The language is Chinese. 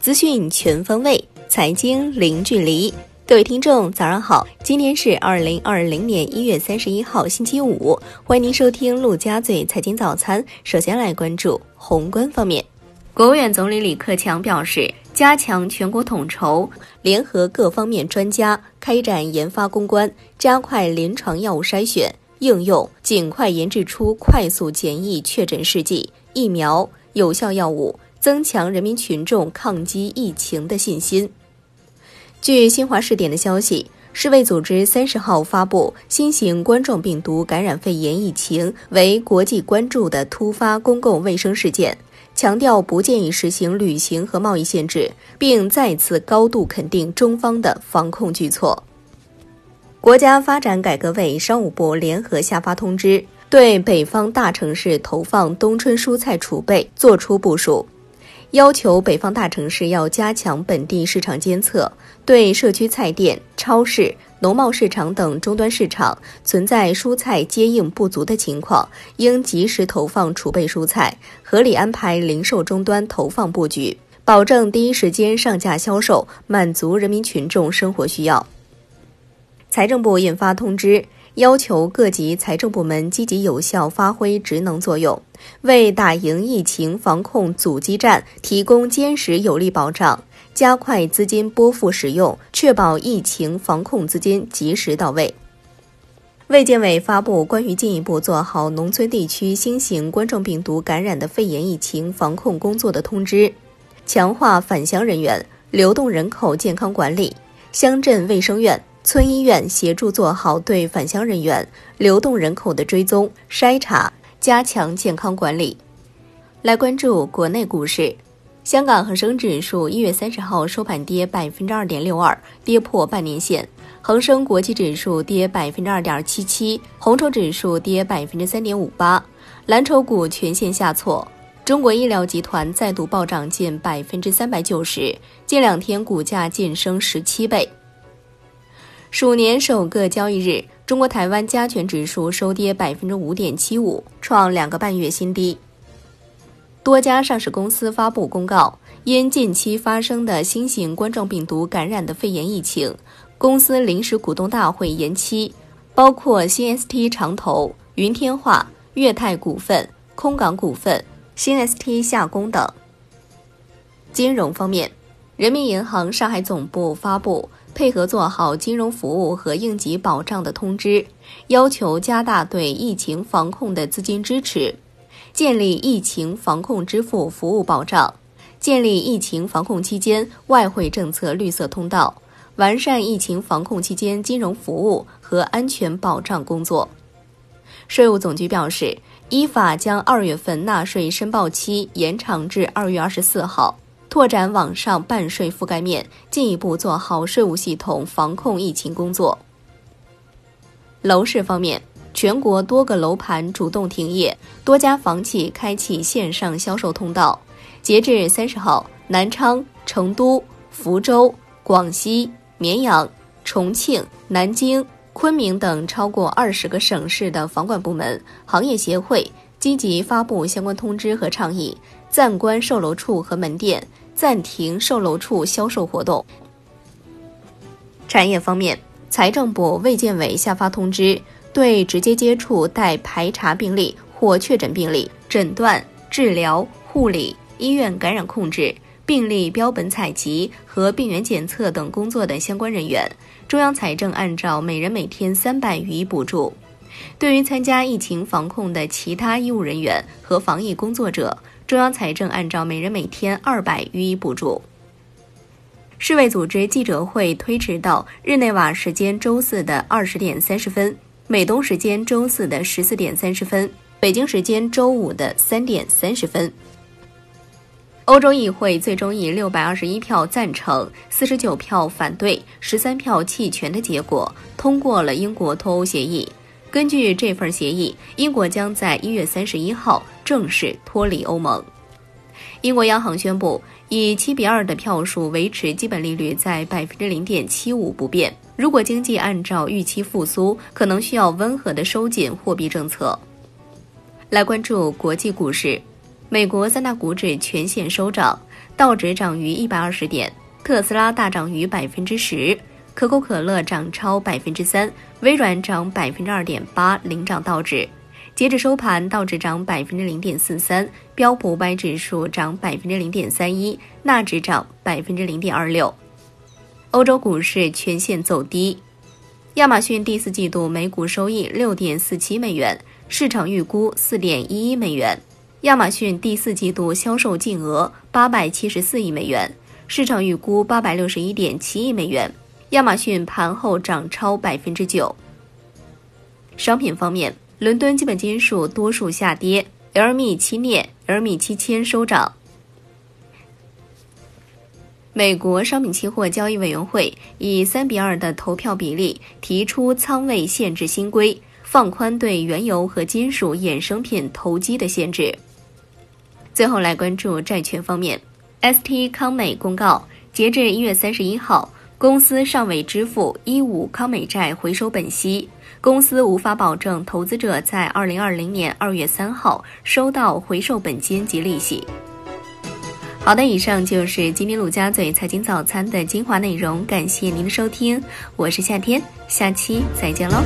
资讯全方位，财经零距离。各位听众，早上好！今天是二零二零年一月三十一号，星期五。欢迎您收听陆家嘴财经早餐。首先来关注宏观方面，国务院总理李克强表示，加强全国统筹，联合各方面专家开展研发攻关，加快临床药物筛选应用，尽快研制出快速检疫确诊试剂、疫苗、有效药物。增强人民群众抗击疫情的信心。据新华视点的消息，世卫组织三十号发布新型冠状病毒感染肺炎疫情为国际关注的突发公共卫生事件，强调不建议实行旅行和贸易限制，并再次高度肯定中方的防控举措。国家发展改革委、商务部联合下发通知，对北方大城市投放冬春蔬菜储备作出部署。要求北方大城市要加强本地市场监测，对社区菜店、超市、农贸市场等终端市场存在蔬菜接应不足的情况，应及时投放储备蔬菜，合理安排零售终端投放布局，保证第一时间上架销售，满足人民群众生活需要。财政部印发通知。要求各级财政部门积极有效发挥职能作用，为打赢疫情防控阻击战提供坚实有力保障，加快资金拨付使用，确保疫情防控资金及时到位。卫健委发布关于进一步做好农村地区新型冠状病毒感染的肺炎疫情防控工作的通知，强化返乡人员、流动人口健康管理，乡镇卫生院。村医院协助做好对返乡人员、流动人口的追踪筛查，加强健康管理。来关注国内股市，香港恒生指数一月三十号收盘跌百分之二点六二，跌破半年线；恒生国际指数跌百分之二点七七，红筹指数跌百分之三点五八，蓝筹股全线下挫。中国医疗集团再度暴涨近百分之三百九十，近两天股价晋升十七倍。鼠年首个交易日，中国台湾加权指数收跌百分之五点七五，创两个半月新低。多家上市公司发布公告，因近期发生的新型冠状病毒感染的肺炎疫情，公司临时股东大会延期，包括新 ST 长投、云天化、粤泰股份、空港股份、新 ST 下工等。金融方面，人民银行上海总部发布。配合做好金融服务和应急保障的通知，要求加大对疫情防控的资金支持，建立疫情防控支付服务保障，建立疫情防控期间外汇政策绿色通道，完善疫情防控期间金融服务和安全保障工作。税务总局表示，依法将二月份纳税申报期延长至二月二十四号。拓展网上办税覆盖面，进一步做好税务系统防控疫情工作。楼市方面，全国多个楼盘主动停业，多家房企开启线上销售通道。截至三十号，南昌、成都、福州、广西、绵阳、重庆、南京、昆明等超过二十个省市的房管部门、行业协会积极发布相关通知和倡议，暂关售楼处和门店。暂停售楼处销售活动。产业方面，财政部、卫健委下发通知，对直接接触待排查病例或确诊病例、诊断、治疗、护理、医院感染控制、病例标本采集和病原检测等工作的相关人员，中央财政按照每人每天三百予以补助。对于参加疫情防控的其他医务人员和防疫工作者，中央财政按照每人每天二百予以补助。世卫组织记者会推迟到日内瓦时间周四的二十点三十分，美东时间周四的十四点三十分，北京时间周五的三点三十分。欧洲议会最终以六百二十一票赞成、四十九票反对、十三票弃权的结果，通过了英国脱欧协议。根据这份协议，英国将在一月三十一号正式脱离欧盟。英国央行宣布以七比二的票数维持基本利率在百分之零点七五不变。如果经济按照预期复苏，可能需要温和的收紧货币政策。来关注国际股市，美国三大股指全线收涨，道指涨逾一百二十点，特斯拉大涨逾百分之十，可口可乐涨超百分之三，微软涨百分之二点八，领涨道指。截至收盘，道指涨百分之零点四三，标普五百指数涨百分之零点三一，纳指涨百分之零点二六。欧洲股市全线走低，亚马逊第四季度每股收益六点四七美元，市场预估四点一一美元。亚马逊第四季度销售净额八百七十四亿美元，市场预估八百六十一点七亿美元。亚马逊盘后涨超百分之九。商品方面，伦敦基本金属多数下跌，LME 期镍、LME 期铅收涨。美国商品期货交易委员会以三比二的投票比例提出仓位限制新规，放宽对原油和金属衍生品投机的限制。最后来关注债券方面，ST 康美公告，截至一月三十一号，公司尚未支付一五康美债回收本息，公司无法保证投资者在二零二零年二月三号收到回收本金及利息。好的，以上就是今天陆家嘴财经早餐的精华内容，感谢您的收听，我是夏天，下期再见喽。